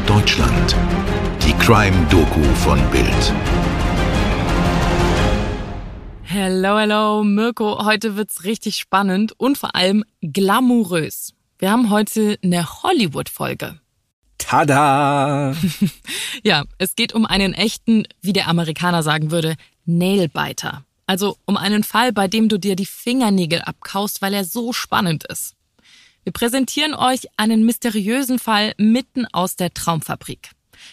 Norddeutschland. Die Crime-Doku von Bild. Hello, hello, Mirko. Heute wird's richtig spannend und vor allem glamourös. Wir haben heute eine Hollywood-Folge. Tada! ja, es geht um einen echten, wie der Amerikaner sagen würde, Nailbiter. Also um einen Fall, bei dem du dir die Fingernägel abkaust, weil er so spannend ist. Wir präsentieren euch einen mysteriösen Fall mitten aus der Traumfabrik.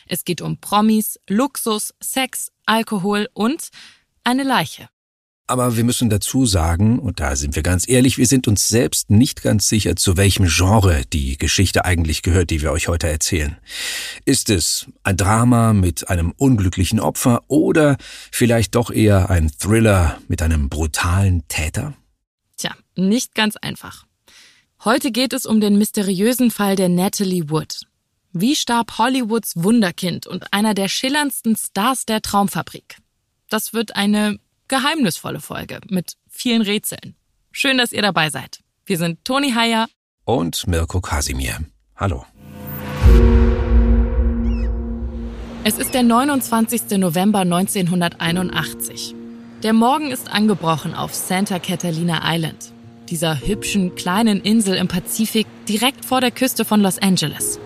Es geht um Promis, Luxus, Sex, Alkohol und eine Leiche. Aber wir müssen dazu sagen, und da sind wir ganz ehrlich, wir sind uns selbst nicht ganz sicher, zu welchem Genre die Geschichte eigentlich gehört, die wir euch heute erzählen. Ist es ein Drama mit einem unglücklichen Opfer oder vielleicht doch eher ein Thriller mit einem brutalen Täter? Tja, nicht ganz einfach. Heute geht es um den mysteriösen Fall der Natalie Wood. Wie starb Hollywoods Wunderkind und einer der schillerndsten Stars der Traumfabrik? Das wird eine geheimnisvolle Folge mit vielen Rätseln. Schön, dass ihr dabei seid. Wir sind Toni Heyer und Mirko Kasimir. Hallo. Es ist der 29. November 1981. Der Morgen ist angebrochen auf Santa Catalina Island, dieser hübschen kleinen Insel im Pazifik direkt vor der Küste von Los Angeles.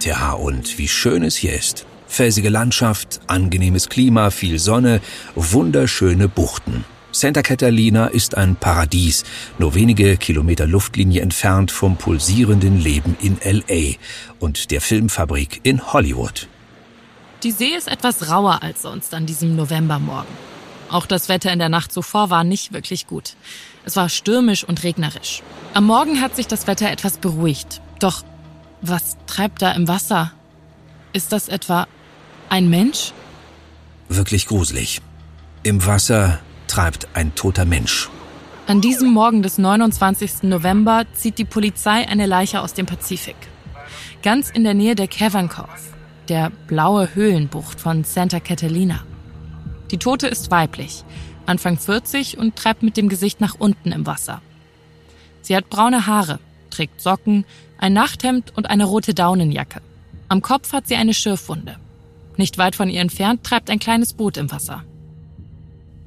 Tja, und wie schön es hier ist. Felsige Landschaft, angenehmes Klima, viel Sonne, wunderschöne Buchten. Santa Catalina ist ein Paradies, nur wenige Kilometer Luftlinie entfernt vom pulsierenden Leben in LA und der Filmfabrik in Hollywood. Die See ist etwas rauer als sonst an diesem Novembermorgen. Auch das Wetter in der Nacht zuvor war nicht wirklich gut. Es war stürmisch und regnerisch. Am Morgen hat sich das Wetter etwas beruhigt. Doch was treibt da im Wasser? Ist das etwa ein Mensch? Wirklich gruselig. Im Wasser treibt ein toter Mensch. An diesem Morgen des 29. November zieht die Polizei eine Leiche aus dem Pazifik. Ganz in der Nähe der Cavern Cove, der blaue Höhlenbucht von Santa Catalina. Die Tote ist weiblich, Anfang 40 und treibt mit dem Gesicht nach unten im Wasser. Sie hat braune Haare, trägt Socken, ein Nachthemd und eine rote Daunenjacke. Am Kopf hat sie eine Schürfwunde. Nicht weit von ihr entfernt treibt ein kleines Boot im Wasser.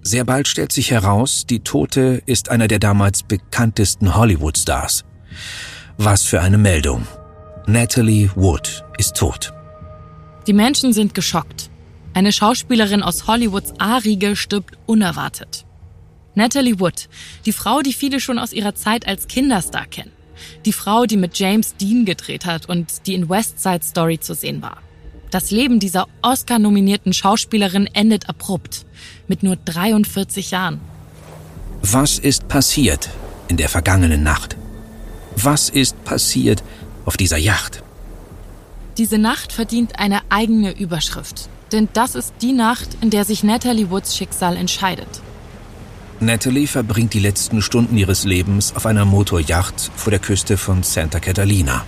Sehr bald stellt sich heraus, die Tote ist einer der damals bekanntesten Hollywood-Stars. Was für eine Meldung. Natalie Wood ist tot. Die Menschen sind geschockt. Eine Schauspielerin aus Hollywoods A-Riege stirbt unerwartet. Natalie Wood, die Frau, die viele schon aus ihrer Zeit als Kinderstar kennen. Die Frau, die mit James Dean gedreht hat und die in West Side Story zu sehen war. Das Leben dieser Oscar-nominierten Schauspielerin endet abrupt, mit nur 43 Jahren. Was ist passiert in der vergangenen Nacht? Was ist passiert auf dieser Yacht? Diese Nacht verdient eine eigene Überschrift, denn das ist die Nacht, in der sich Natalie Woods Schicksal entscheidet. Natalie verbringt die letzten Stunden ihres Lebens auf einer Motorjacht vor der Küste von Santa Catalina.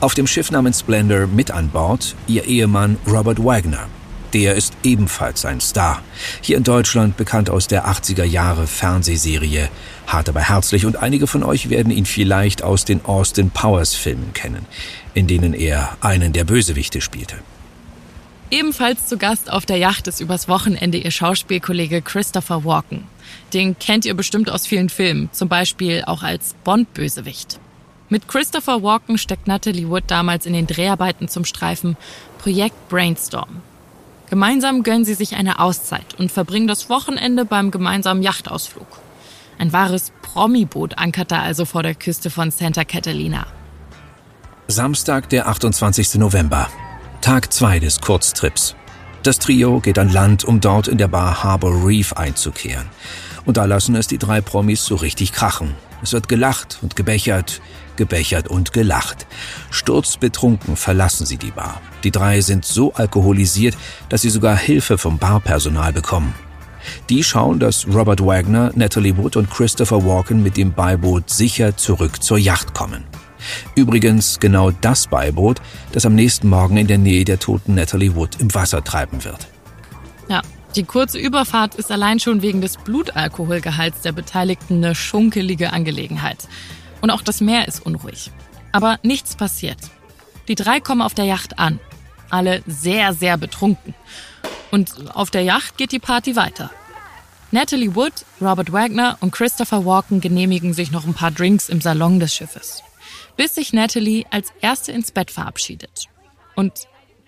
Auf dem Schiff namens Splendor mit an Bord ihr Ehemann Robert Wagner. Der ist ebenfalls ein Star. Hier in Deutschland bekannt aus der 80er Jahre Fernsehserie Hart aber herzlich und einige von euch werden ihn vielleicht aus den Austin Powers Filmen kennen, in denen er einen der Bösewichte spielte. Ebenfalls zu Gast auf der Yacht ist übers Wochenende ihr Schauspielkollege Christopher Walken. Den kennt ihr bestimmt aus vielen Filmen, zum Beispiel auch als Bond-Bösewicht. Mit Christopher Walken steckt Natalie Wood damals in den Dreharbeiten zum Streifen Projekt Brainstorm. Gemeinsam gönnen sie sich eine Auszeit und verbringen das Wochenende beim gemeinsamen Yachtausflug. Ein wahres Promi-Boot ankert da also vor der Küste von Santa Catalina. Samstag, der 28. November. Tag 2 des Kurztrips. Das Trio geht an Land, um dort in der Bar Harbor Reef einzukehren. Und da lassen es die drei Promis so richtig krachen. Es wird gelacht und gebechert, gebechert und gelacht. Sturzbetrunken verlassen sie die Bar. Die drei sind so alkoholisiert, dass sie sogar Hilfe vom Barpersonal bekommen. Die schauen, dass Robert Wagner, Natalie Wood und Christopher Walken mit dem Beiboot sicher zurück zur Yacht kommen. Übrigens genau das Beiboot, das am nächsten Morgen in der Nähe der toten Natalie Wood im Wasser treiben wird. Ja, die kurze Überfahrt ist allein schon wegen des Blutalkoholgehalts der Beteiligten eine schunkelige Angelegenheit. Und auch das Meer ist unruhig. Aber nichts passiert. Die drei kommen auf der Yacht an. alle sehr, sehr betrunken. Und auf der Yacht geht die Party weiter. Natalie Wood, Robert Wagner und Christopher Walken genehmigen sich noch ein paar Drinks im Salon des Schiffes, bis sich Natalie als erste ins Bett verabschiedet. Und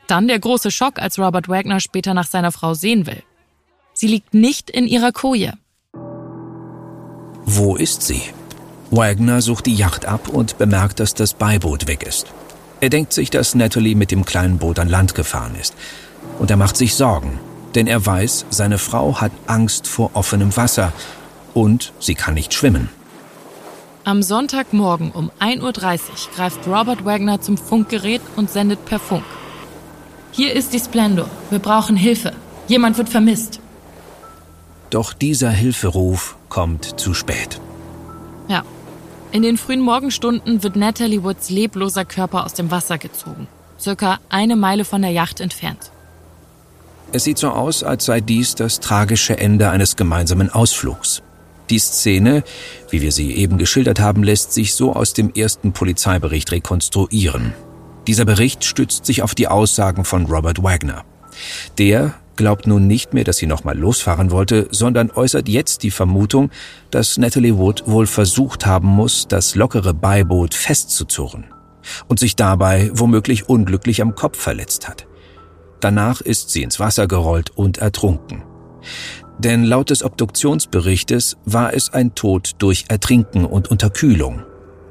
dann der große Schock, als Robert Wagner später nach seiner Frau sehen will. Sie liegt nicht in ihrer Koje. Wo ist sie? Wagner sucht die Yacht ab und bemerkt, dass das Beiboot weg ist. Er denkt sich, dass Natalie mit dem kleinen Boot an Land gefahren ist. Und er macht sich Sorgen, denn er weiß, seine Frau hat Angst vor offenem Wasser und sie kann nicht schwimmen. Am Sonntagmorgen um 1.30 Uhr greift Robert Wagner zum Funkgerät und sendet per Funk. Hier ist die Splendor. Wir brauchen Hilfe. Jemand wird vermisst. Doch dieser Hilferuf kommt zu spät. Ja. In den frühen Morgenstunden wird Natalie Woods lebloser Körper aus dem Wasser gezogen. Circa eine Meile von der Yacht entfernt. Es sieht so aus, als sei dies das tragische Ende eines gemeinsamen Ausflugs. Die Szene, wie wir sie eben geschildert haben, lässt sich so aus dem ersten Polizeibericht rekonstruieren. Dieser Bericht stützt sich auf die Aussagen von Robert Wagner. Der glaubt nun nicht mehr, dass sie nochmal losfahren wollte, sondern äußert jetzt die Vermutung, dass Natalie Wood wohl versucht haben muss, das lockere Beiboot festzuzurren und sich dabei womöglich unglücklich am Kopf verletzt hat. Danach ist sie ins Wasser gerollt und ertrunken. Denn laut des Obduktionsberichtes war es ein Tod durch Ertrinken und Unterkühlung,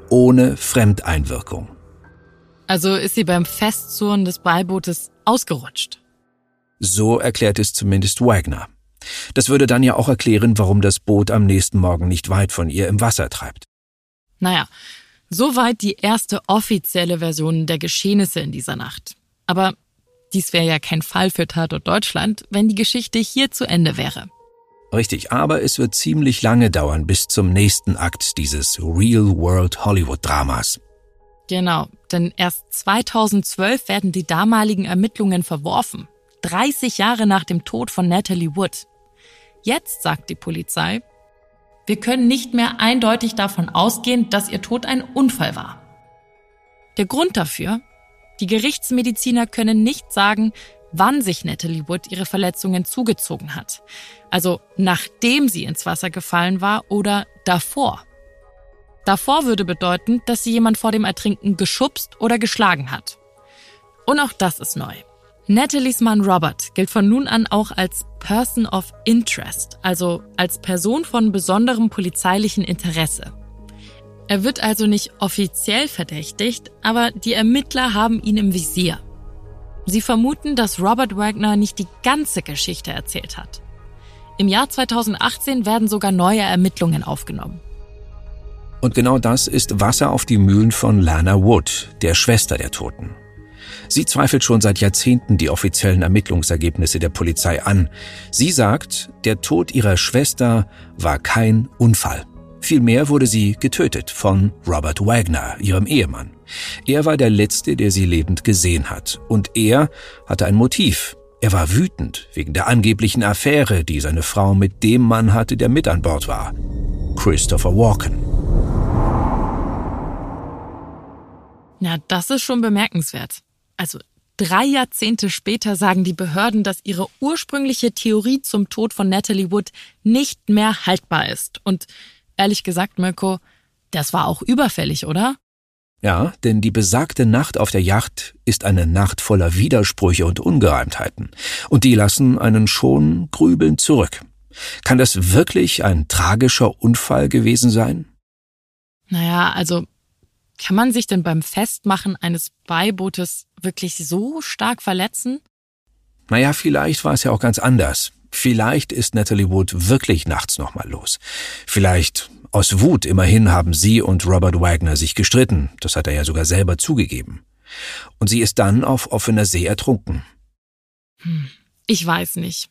ohne Fremdeinwirkung. Also ist sie beim Festzurren des Beibootes ausgerutscht. So erklärt es zumindest Wagner. Das würde dann ja auch erklären, warum das Boot am nächsten Morgen nicht weit von ihr im Wasser treibt. Naja, soweit die erste offizielle Version der Geschehnisse in dieser Nacht. Aber dies wäre ja kein Fall für Tatort Deutschland, wenn die Geschichte hier zu Ende wäre. Richtig, aber es wird ziemlich lange dauern bis zum nächsten Akt dieses Real-World-Hollywood-Dramas. Genau, denn erst 2012 werden die damaligen Ermittlungen verworfen. 30 Jahre nach dem Tod von Natalie Wood. Jetzt sagt die Polizei, wir können nicht mehr eindeutig davon ausgehen, dass ihr Tod ein Unfall war. Der Grund dafür, die Gerichtsmediziner können nicht sagen, wann sich Natalie Wood ihre Verletzungen zugezogen hat. Also nachdem sie ins Wasser gefallen war oder davor. Davor würde bedeuten, dass sie jemand vor dem Ertrinken geschubst oder geschlagen hat. Und auch das ist neu. Natalies Mann Robert gilt von nun an auch als Person of Interest, also als Person von besonderem polizeilichen Interesse. Er wird also nicht offiziell verdächtigt, aber die Ermittler haben ihn im Visier. Sie vermuten, dass Robert Wagner nicht die ganze Geschichte erzählt hat. Im Jahr 2018 werden sogar neue Ermittlungen aufgenommen. Und genau das ist Wasser auf die Mühlen von Lana Wood, der Schwester der Toten. Sie zweifelt schon seit Jahrzehnten die offiziellen Ermittlungsergebnisse der Polizei an. Sie sagt, der Tod ihrer Schwester war kein Unfall. Vielmehr wurde sie getötet von Robert Wagner, ihrem Ehemann. Er war der Letzte, der sie lebend gesehen hat. Und er hatte ein Motiv. Er war wütend wegen der angeblichen Affäre, die seine Frau mit dem Mann hatte, der mit an Bord war. Christopher Walken. Na, das ist schon bemerkenswert. Also drei Jahrzehnte später sagen die Behörden, dass ihre ursprüngliche Theorie zum Tod von Natalie Wood nicht mehr haltbar ist. Und ehrlich gesagt, Mirko, das war auch überfällig, oder? Ja, denn die besagte Nacht auf der Yacht ist eine Nacht voller Widersprüche und Ungereimtheiten. Und die lassen einen schon grübeln zurück. Kann das wirklich ein tragischer Unfall gewesen sein? Naja, also kann man sich denn beim Festmachen eines Beibootes wirklich so stark verletzen? Naja, vielleicht war es ja auch ganz anders. Vielleicht ist Natalie Wood wirklich nachts nochmal los. Vielleicht aus Wut, immerhin haben sie und Robert Wagner sich gestritten, das hat er ja sogar selber zugegeben. Und sie ist dann auf offener See ertrunken. Hm, ich weiß nicht.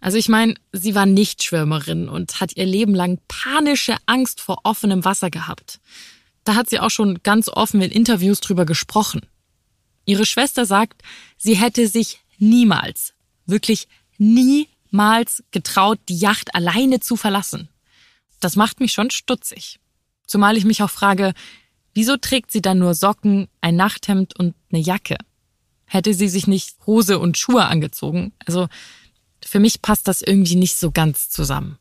Also ich meine, sie war nicht Schwimmerin und hat ihr Leben lang panische Angst vor offenem Wasser gehabt. Da hat sie auch schon ganz offen in Interviews drüber gesprochen. Ihre Schwester sagt, sie hätte sich niemals, wirklich niemals getraut, die Yacht alleine zu verlassen. Das macht mich schon stutzig. Zumal ich mich auch frage, wieso trägt sie dann nur Socken, ein Nachthemd und eine Jacke? hätte sie sich nicht Hose und Schuhe angezogen. Also für mich passt das irgendwie nicht so ganz zusammen.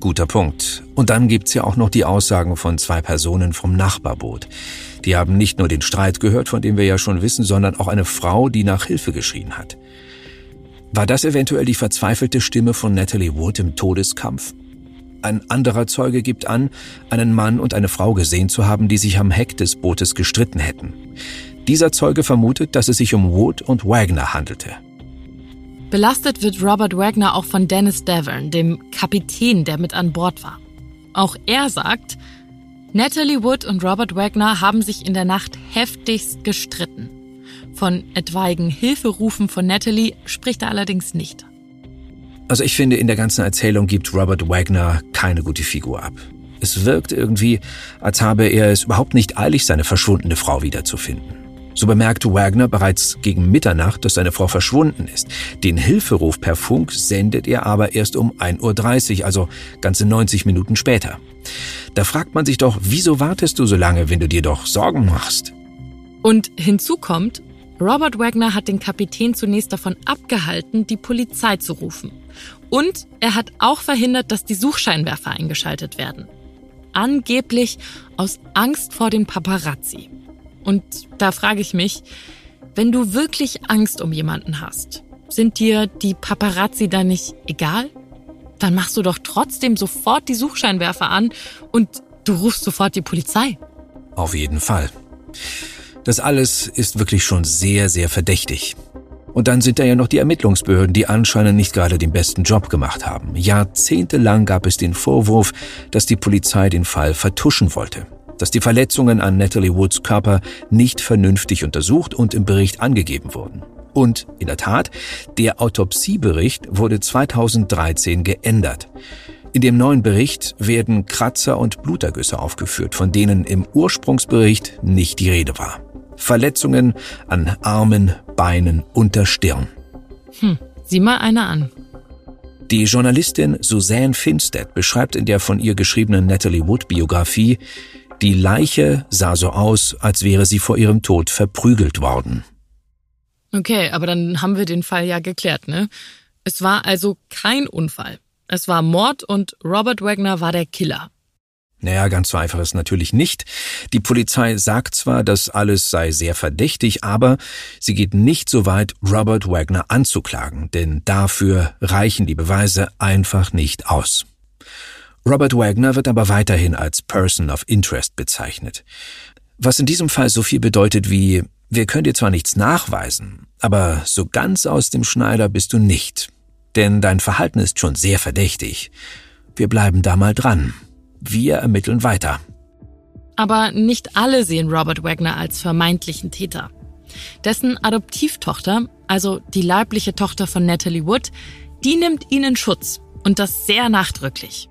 Guter Punkt. Und dann gibt's ja auch noch die Aussagen von zwei Personen vom Nachbarboot. Die haben nicht nur den Streit gehört, von dem wir ja schon wissen, sondern auch eine Frau, die nach Hilfe geschrien hat. War das eventuell die verzweifelte Stimme von Natalie Wood im Todeskampf? Ein anderer Zeuge gibt an, einen Mann und eine Frau gesehen zu haben, die sich am Heck des Bootes gestritten hätten. Dieser Zeuge vermutet, dass es sich um Wood und Wagner handelte. Belastet wird Robert Wagner auch von Dennis Devon, dem Kapitän, der mit an Bord war. Auch er sagt, Natalie Wood und Robert Wagner haben sich in der Nacht heftigst gestritten. Von etwaigen Hilferufen von Natalie spricht er allerdings nicht. Also ich finde, in der ganzen Erzählung gibt Robert Wagner keine gute Figur ab. Es wirkt irgendwie, als habe er es überhaupt nicht eilig, seine verschwundene Frau wiederzufinden. So bemerkte Wagner bereits gegen Mitternacht, dass seine Frau verschwunden ist. Den Hilferuf per Funk sendet er aber erst um 1.30 Uhr, also ganze 90 Minuten später. Da fragt man sich doch, wieso wartest du so lange, wenn du dir doch Sorgen machst? Und hinzu kommt, Robert Wagner hat den Kapitän zunächst davon abgehalten, die Polizei zu rufen. Und er hat auch verhindert, dass die Suchscheinwerfer eingeschaltet werden. Angeblich aus Angst vor den Paparazzi. Und da frage ich mich, wenn du wirklich Angst um jemanden hast, sind dir die Paparazzi dann nicht egal? Dann machst du doch trotzdem sofort die Suchscheinwerfer an und du rufst sofort die Polizei. Auf jeden Fall. Das alles ist wirklich schon sehr, sehr verdächtig. Und dann sind da ja noch die Ermittlungsbehörden, die anscheinend nicht gerade den besten Job gemacht haben. Jahrzehntelang gab es den Vorwurf, dass die Polizei den Fall vertuschen wollte dass die Verletzungen an Natalie Woods Körper nicht vernünftig untersucht und im Bericht angegeben wurden. Und in der Tat, der Autopsiebericht wurde 2013 geändert. In dem neuen Bericht werden Kratzer und Blutergüsse aufgeführt, von denen im Ursprungsbericht nicht die Rede war. Verletzungen an Armen, Beinen und der Stirn. Hm, sieh mal einer an. Die Journalistin Suzanne Finstead beschreibt in der von ihr geschriebenen Natalie Wood Biografie, die Leiche sah so aus, als wäre sie vor ihrem Tod verprügelt worden. Okay, aber dann haben wir den Fall ja geklärt, ne? Es war also kein Unfall. Es war Mord und Robert Wagner war der Killer. Naja, ganz so einfach ist natürlich nicht. Die Polizei sagt zwar, das alles sei sehr verdächtig, aber sie geht nicht so weit, Robert Wagner anzuklagen, denn dafür reichen die Beweise einfach nicht aus. Robert Wagner wird aber weiterhin als Person of Interest bezeichnet. Was in diesem Fall so viel bedeutet wie, wir können dir zwar nichts nachweisen, aber so ganz aus dem Schneider bist du nicht. Denn dein Verhalten ist schon sehr verdächtig. Wir bleiben da mal dran. Wir ermitteln weiter. Aber nicht alle sehen Robert Wagner als vermeintlichen Täter. Dessen Adoptivtochter, also die leibliche Tochter von Natalie Wood, die nimmt ihn in Schutz und das sehr nachdrücklich.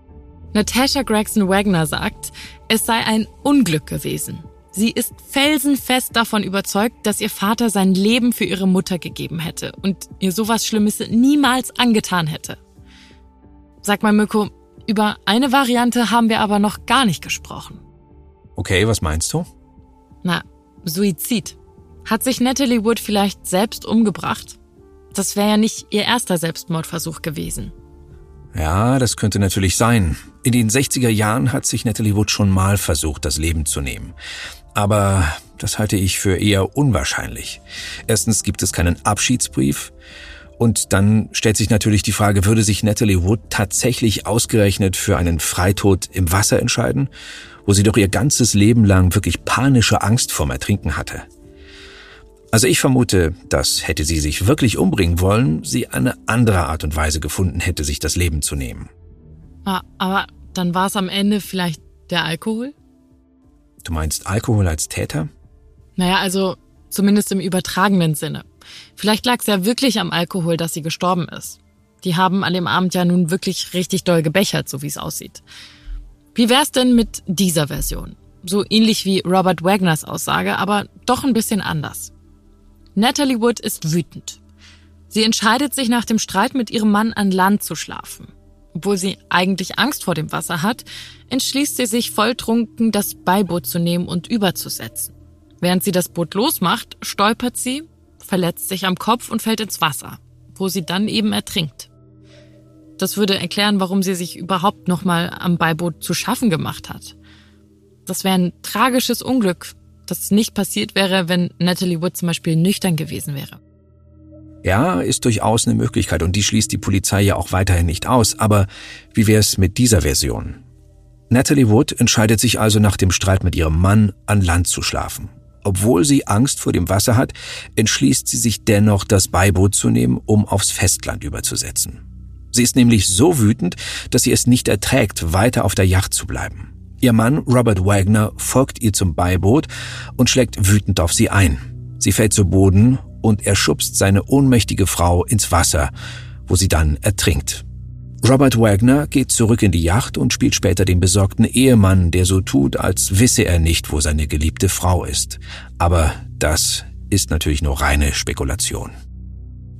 Natasha Gregson Wagner sagt, es sei ein Unglück gewesen. Sie ist felsenfest davon überzeugt, dass ihr Vater sein Leben für ihre Mutter gegeben hätte und ihr sowas Schlimmes niemals angetan hätte. Sag mal, Mirko, über eine Variante haben wir aber noch gar nicht gesprochen. Okay, was meinst du? Na, Suizid. Hat sich Natalie Wood vielleicht selbst umgebracht? Das wäre ja nicht ihr erster Selbstmordversuch gewesen. Ja, das könnte natürlich sein. In den 60er Jahren hat sich Natalie Wood schon mal versucht, das Leben zu nehmen. Aber das halte ich für eher unwahrscheinlich. Erstens gibt es keinen Abschiedsbrief. Und dann stellt sich natürlich die Frage, würde sich Natalie Wood tatsächlich ausgerechnet für einen Freitod im Wasser entscheiden, wo sie doch ihr ganzes Leben lang wirklich panische Angst vorm Ertrinken hatte? Also ich vermute, dass hätte sie sich wirklich umbringen wollen, sie eine andere Art und Weise gefunden hätte, sich das Leben zu nehmen. Ah, aber dann war es am Ende vielleicht der Alkohol? Du meinst Alkohol als Täter? Naja, also zumindest im übertragenen Sinne. Vielleicht lag es ja wirklich am Alkohol, dass sie gestorben ist. Die haben an dem Abend ja nun wirklich richtig doll gebechert, so wie es aussieht. Wie wär's denn mit dieser Version? So ähnlich wie Robert Wagners Aussage, aber doch ein bisschen anders. Natalie Wood ist wütend. Sie entscheidet sich nach dem Streit mit ihrem Mann an Land zu schlafen. Obwohl sie eigentlich Angst vor dem Wasser hat, entschließt sie sich volltrunken, das Beiboot zu nehmen und überzusetzen. Während sie das Boot losmacht, stolpert sie, verletzt sich am Kopf und fällt ins Wasser, wo sie dann eben ertrinkt. Das würde erklären, warum sie sich überhaupt nochmal am Beiboot zu schaffen gemacht hat. Das wäre ein tragisches Unglück, das nicht passiert wäre, wenn Natalie Wood zum Beispiel nüchtern gewesen wäre. Ja, ist durchaus eine Möglichkeit und die schließt die Polizei ja auch weiterhin nicht aus. Aber wie wäre es mit dieser Version? Natalie Wood entscheidet sich also nach dem Streit mit ihrem Mann, an Land zu schlafen. Obwohl sie Angst vor dem Wasser hat, entschließt sie sich dennoch, das Beiboot zu nehmen, um aufs Festland überzusetzen. Sie ist nämlich so wütend, dass sie es nicht erträgt, weiter auf der Yacht zu bleiben. Ihr Mann Robert Wagner folgt ihr zum Beiboot und schlägt wütend auf sie ein. Sie fällt zu Boden und er schubst seine ohnmächtige Frau ins Wasser, wo sie dann ertrinkt. Robert Wagner geht zurück in die Yacht und spielt später den besorgten Ehemann, der so tut, als wisse er nicht, wo seine geliebte Frau ist. Aber das ist natürlich nur reine Spekulation.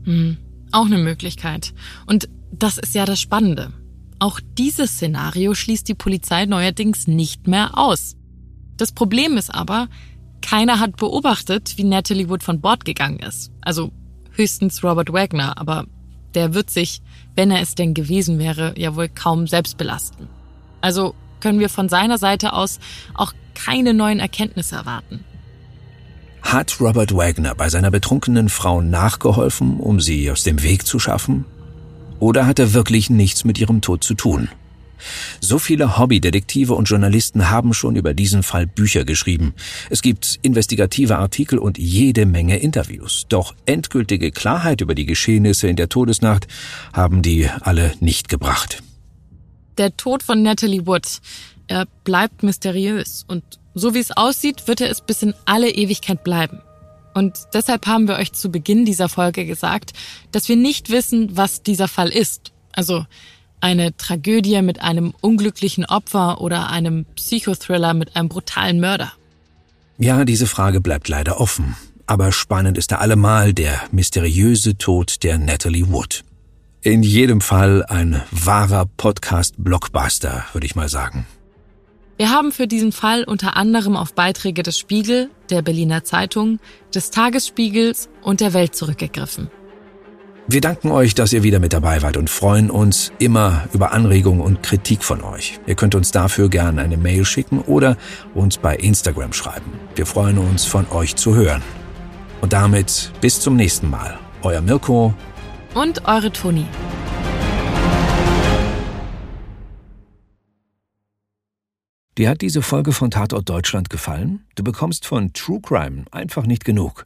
Hm, auch eine Möglichkeit. Und das ist ja das Spannende. Auch dieses Szenario schließt die Polizei neuerdings nicht mehr aus. Das Problem ist aber, keiner hat beobachtet, wie Natalie Wood von Bord gegangen ist. Also höchstens Robert Wagner, aber der wird sich, wenn er es denn gewesen wäre, ja wohl kaum selbst belasten. Also können wir von seiner Seite aus auch keine neuen Erkenntnisse erwarten. Hat Robert Wagner bei seiner betrunkenen Frau nachgeholfen, um sie aus dem Weg zu schaffen? Oder hat er wirklich nichts mit ihrem Tod zu tun? So viele Hobbydetektive und Journalisten haben schon über diesen Fall Bücher geschrieben. Es gibt investigative Artikel und jede Menge Interviews. Doch endgültige Klarheit über die Geschehnisse in der Todesnacht haben die alle nicht gebracht. Der Tod von Natalie Wood, er bleibt mysteriös und so wie es aussieht, wird er es bis in alle Ewigkeit bleiben. Und deshalb haben wir euch zu Beginn dieser Folge gesagt, dass wir nicht wissen, was dieser Fall ist. Also eine Tragödie mit einem unglücklichen Opfer oder einem Psychothriller mit einem brutalen Mörder? Ja, diese Frage bleibt leider offen. Aber spannend ist da allemal der mysteriöse Tod der Natalie Wood. In jedem Fall ein wahrer Podcast-Blockbuster, würde ich mal sagen. Wir haben für diesen Fall unter anderem auf Beiträge des Spiegel, der Berliner Zeitung, des Tagesspiegels und der Welt zurückgegriffen. Wir danken euch, dass ihr wieder mit dabei wart und freuen uns immer über Anregungen und Kritik von euch. Ihr könnt uns dafür gerne eine Mail schicken oder uns bei Instagram schreiben. Wir freuen uns, von euch zu hören. Und damit bis zum nächsten Mal. Euer Mirko und eure Toni. Dir hat diese Folge von Tatort Deutschland gefallen? Du bekommst von True Crime einfach nicht genug.